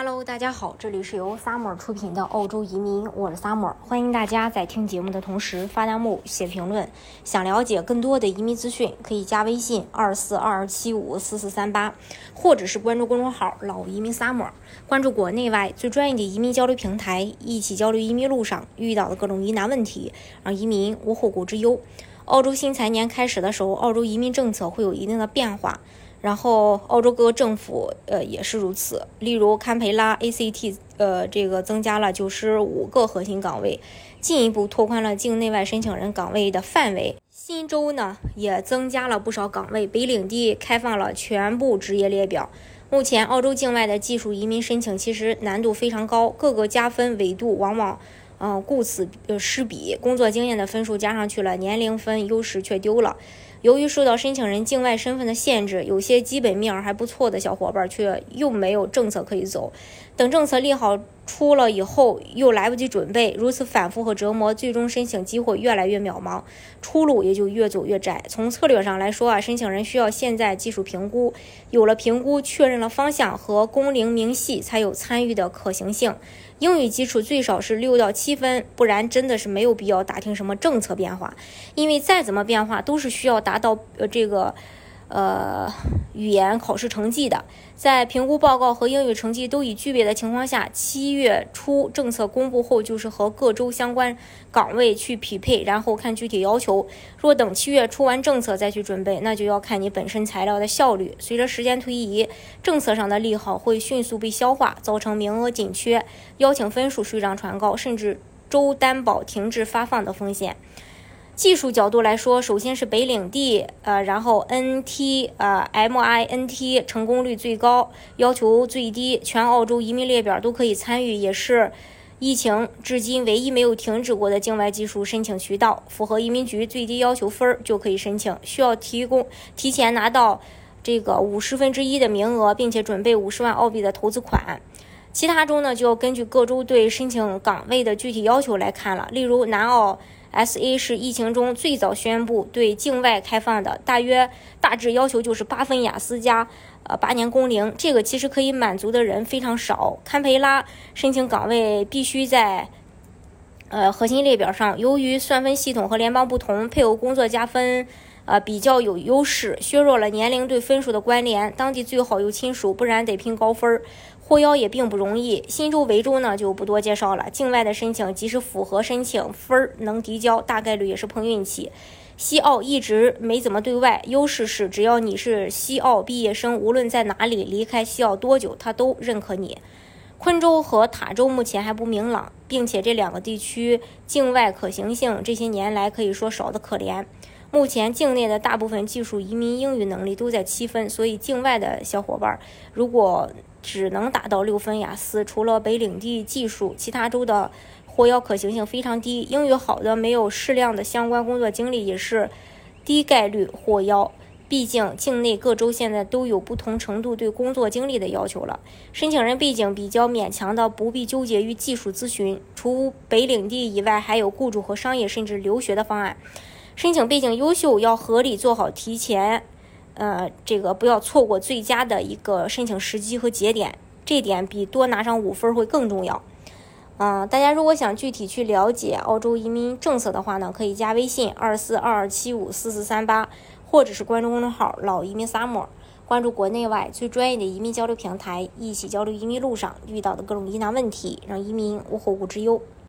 Hello，大家好，这里是由 Summer 出品的澳洲移民，我是 Summer，欢迎大家在听节目的同时发弹幕、写评论。想了解更多的移民资讯，可以加微信二四二二七五四四三八，或者是关注公众号“老移民 Summer”，关注国内外最专业的移民交流平台，一起交流移民路上遇到的各种疑难问题，让移民无后顾之忧。澳洲新财年开始的时候，澳洲移民政策会有一定的变化。然后，澳洲各个政府，呃，也是如此。例如，堪培拉 ACT，呃，这个增加了九十五个核心岗位，进一步拓宽了境内外申请人岗位的范围。新州呢，也增加了不少岗位。北领地开放了全部职业列表。目前，澳洲境外的技术移民申请其实难度非常高，各个加分维度往往，嗯，顾此失彼。工作经验的分数加上去了，年龄分优势却丢了。由于受到申请人境外身份的限制，有些基本面还不错的小伙伴儿却又没有政策可以走。等政策利好出了以后，又来不及准备，如此反复和折磨，最终申请机会越来越渺茫，出路也就越走越窄。从策略上来说啊，申请人需要现在技术评估，有了评估，确认了方向和工龄明细，才有参与的可行性。英语基础最少是六到七分，不然真的是没有必要打听什么政策变化，因为再怎么变化都是需要达到呃这个。呃，语言考试成绩的，在评估报告和英语成绩都已具备的情况下，七月初政策公布后，就是和各州相关岗位去匹配，然后看具体要求。若等七月出完政策再去准备，那就要看你本身材料的效率。随着时间推移，政策上的利好会迅速被消化，造成名额紧缺、邀请分数水涨船高，甚至州担保停止发放的风险。技术角度来说，首先是北领地，呃，然后 NT，呃，MINT 成功率最高，要求最低，全澳洲移民列表都可以参与，也是疫情至今唯一没有停止过的境外技术申请渠道。符合移民局最低要求分儿就可以申请，需要提供提前拿到这个五十分之一的名额，并且准备五十万澳币的投资款。其他州呢，就要根据各州对申请岗位的具体要求来看了，例如南澳。S.A 是疫情中最早宣布对境外开放的，大约大致要求就是八分雅思加呃八年工龄，这个其实可以满足的人非常少。堪培拉申请岗位必须在呃核心列表上，由于算分系统和联邦不同，配偶工作加分呃比较有优势，削弱了年龄对分数的关联。当地最好有亲属，不然得拼高分儿。获邀也并不容易。新州、维州呢就不多介绍了。境外的申请，即使符合申请分儿能递交，大概率也是碰运气。西澳一直没怎么对外，优势是只要你是西澳毕业生，无论在哪里离开西澳多久，他都认可你。昆州和塔州目前还不明朗，并且这两个地区境外可行性这些年来可以说少得可怜。目前境内的大部分技术移民英语能力都在七分，所以境外的小伙伴如果只能达到六分雅思，除了北领地技术，其他州的获邀可行性非常低。英语好的没有适量的相关工作经历，也是低概率获邀。毕竟境内各州现在都有不同程度对工作经历的要求了。申请人背景比较勉强的，不必纠结于技术咨询。除北领地以外，还有雇主和商业甚至留学的方案。申请背景优秀，要合理做好提前，呃，这个不要错过最佳的一个申请时机和节点，这点比多拿上五分会更重要。嗯，大家如果想具体去了解澳洲移民政策的话呢，可以加微信二四二二七五四四三八，或者是关注公众号“老移民 summer”，关注国内外最专业的移民交流平台，一起交流移民路上遇到的各种疑难问题，让移民无后顾之忧。